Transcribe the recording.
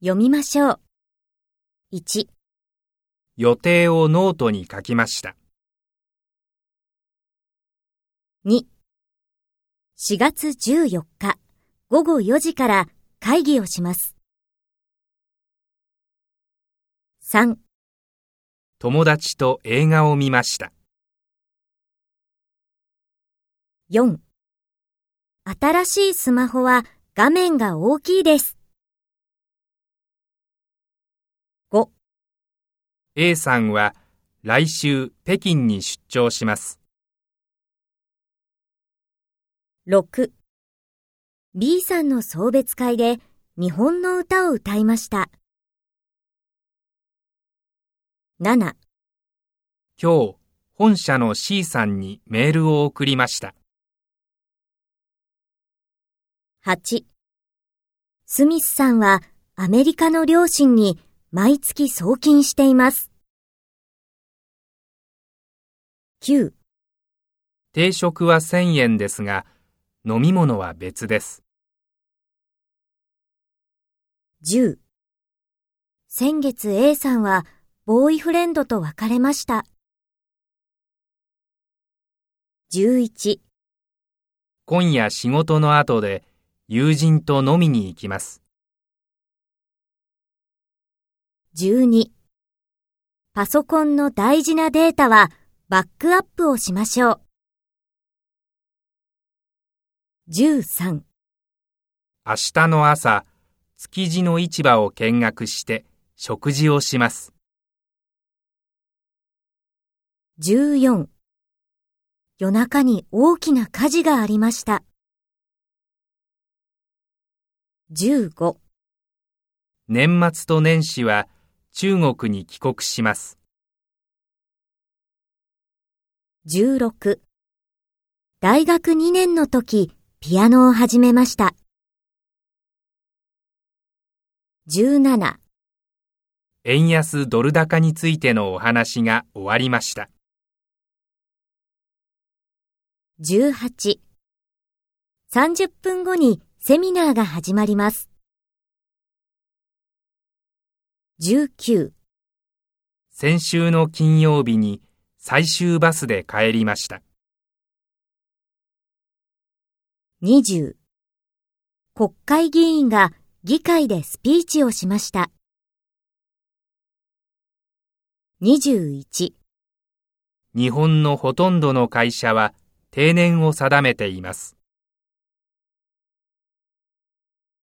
読みましょう。1、予定をノートに書きました。2、4月14日午後4時から会議をします。3、友達と映画を見ました。4新しいスマホは画面が大きいです。A さんは来週北京に出張します。6 B さんの送別会で日本の歌を歌いました。7今日、本社の C さんにメールを送りました。8スミスさんはアメリカの両親に毎月送金しています。9定食は1000円ですが、飲み物は別です。10先月 A さんはボーイフレンドと別れました。11今夜仕事の後で友人と飲みに行きます。12パソコンの大事なデータはバックアップをしましょう。13明日の朝、築地の市場を見学して食事をします。14夜中に大きな火事がありました。15年末と年始は中国に帰国します。16大学2年の時、ピアノを始めました。17円安ドル高についてのお話が終わりました。18 30分後にセミナーが始まります。19先週の金曜日に最終バスで帰りました。20国会議員が議会でスピーチをしました。21日本のほとんどの会社は定年を定めています。